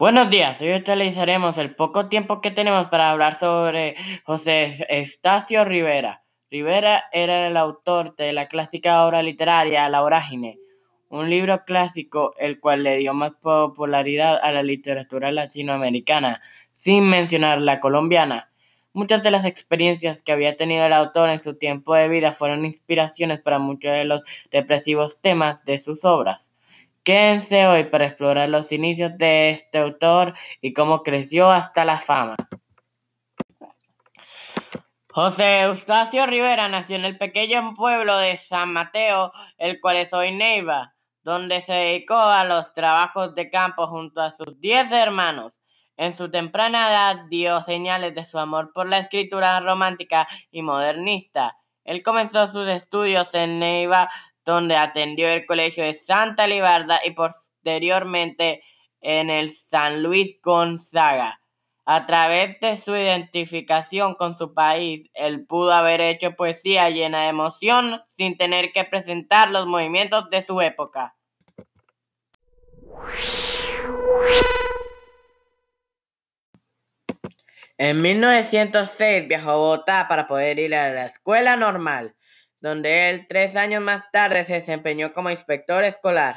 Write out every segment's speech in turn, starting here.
Buenos días, hoy utilizaremos el poco tiempo que tenemos para hablar sobre José Estacio Rivera. Rivera era el autor de la clásica obra literaria La Vorágine, un libro clásico el cual le dio más popularidad a la literatura latinoamericana, sin mencionar la colombiana. Muchas de las experiencias que había tenido el autor en su tiempo de vida fueron inspiraciones para muchos de los depresivos temas de sus obras. Quédense hoy para explorar los inicios de este autor y cómo creció hasta la fama. José Eustacio Rivera nació en el pequeño pueblo de San Mateo, el cual es hoy Neiva, donde se dedicó a los trabajos de campo junto a sus diez hermanos. En su temprana edad dio señales de su amor por la escritura romántica y modernista. Él comenzó sus estudios en Neiva donde atendió el colegio de Santa Libarda y posteriormente en el San Luis Gonzaga. A través de su identificación con su país, él pudo haber hecho poesía llena de emoción sin tener que presentar los movimientos de su época. En 1906 viajó a Bogotá para poder ir a la escuela normal donde él tres años más tarde se desempeñó como inspector escolar.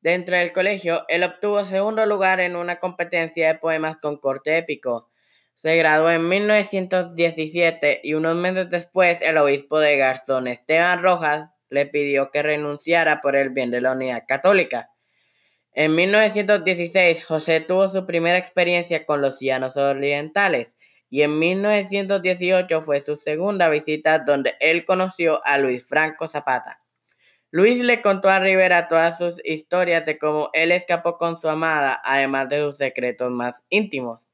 Dentro del colegio, él obtuvo segundo lugar en una competencia de poemas con corte épico. Se graduó en 1917 y unos meses después el obispo de Garzón, Esteban Rojas, le pidió que renunciara por el bien de la unidad católica. En 1916, José tuvo su primera experiencia con los llanos orientales y en 1918 fue su segunda visita donde él conoció a Luis Franco Zapata. Luis le contó a Rivera todas sus historias de cómo él escapó con su amada, además de sus secretos más íntimos.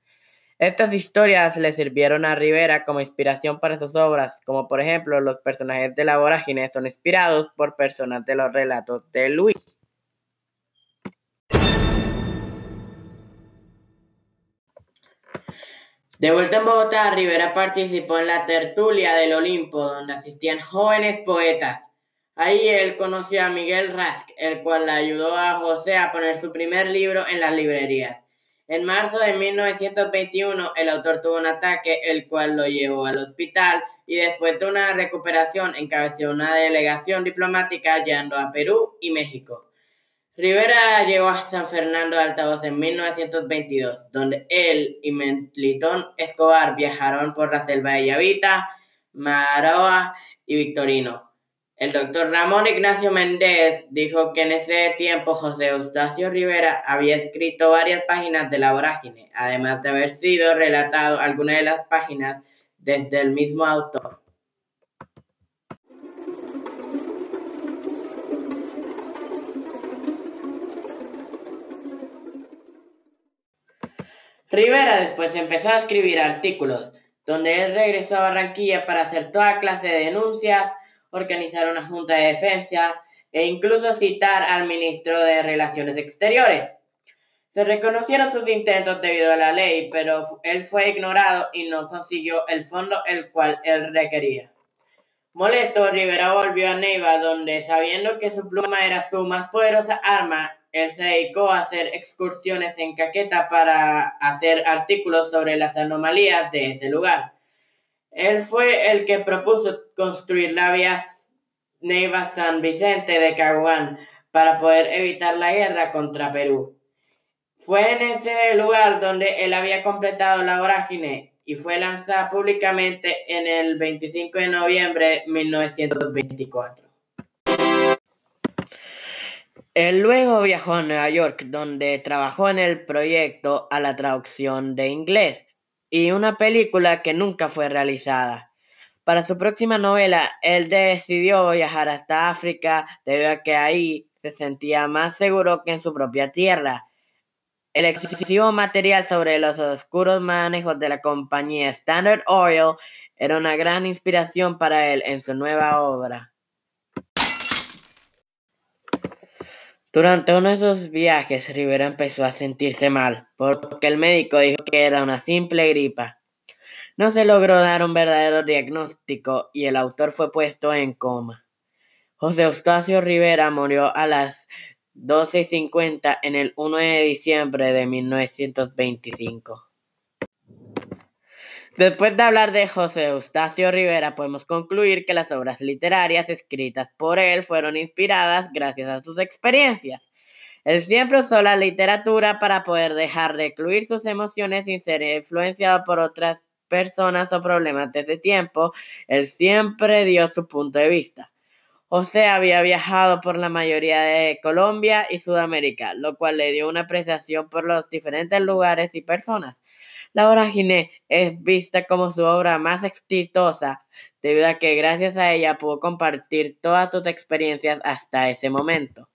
Estas historias le sirvieron a Rivera como inspiración para sus obras, como por ejemplo los personajes de la vorágine son inspirados por personas de los relatos de Luis. De vuelta en Bogotá, Rivera participó en la tertulia del Olimpo, donde asistían jóvenes poetas. Ahí él conoció a Miguel Rask, el cual le ayudó a José a poner su primer libro en las librerías. En marzo de 1921, el autor tuvo un ataque, el cual lo llevó al hospital y después de una recuperación encabezó una delegación diplomática yendo a Perú y México. Rivera llegó a San Fernando de Altavoz en 1922, donde él y Mentlitón Escobar viajaron por la selva de Yavita, Maroa y Victorino. El doctor Ramón Ignacio Méndez dijo que en ese tiempo José Eustacio Rivera había escrito varias páginas de la vorágine, además de haber sido relatado algunas de las páginas desde el mismo autor. Rivera después empezó a escribir artículos, donde él regresó a Barranquilla para hacer toda clase de denuncias, organizar una junta de defensa e incluso citar al ministro de Relaciones Exteriores. Se reconocieron sus intentos debido a la ley, pero él fue ignorado y no consiguió el fondo el cual él requería. Molesto, Rivera volvió a Neiva, donde sabiendo que su pluma era su más poderosa arma, él se dedicó a hacer excursiones en Caqueta para hacer artículos sobre las anomalías de ese lugar. Él fue el que propuso construir la vía Neiva San Vicente de Caguán para poder evitar la guerra contra Perú. Fue en ese lugar donde él había completado la vorágine y fue lanzada públicamente en el 25 de noviembre de 1924. Él luego viajó a Nueva York, donde trabajó en el proyecto a la traducción de inglés y una película que nunca fue realizada. Para su próxima novela, él decidió viajar hasta África debido a que ahí se sentía más seguro que en su propia tierra. El excesivo material sobre los oscuros manejos de la compañía Standard Oil era una gran inspiración para él en su nueva obra. Durante uno de esos viajes, Rivera empezó a sentirse mal, porque el médico dijo que era una simple gripa. No se logró dar un verdadero diagnóstico y el autor fue puesto en coma. José Eustacio Rivera murió a las 12 y 50 en el 1 de diciembre de 1925. Después de hablar de José Eustacio Rivera, podemos concluir que las obras literarias escritas por él fueron inspiradas gracias a sus experiencias. Él siempre usó la literatura para poder dejar recluir sus emociones sin ser influenciado por otras personas o problemas desde tiempo. Él siempre dio su punto de vista. José había viajado por la mayoría de Colombia y Sudamérica, lo cual le dio una apreciación por los diferentes lugares y personas. La vorágine es vista como su obra más exitosa, debido a que gracias a ella pudo compartir todas sus experiencias hasta ese momento.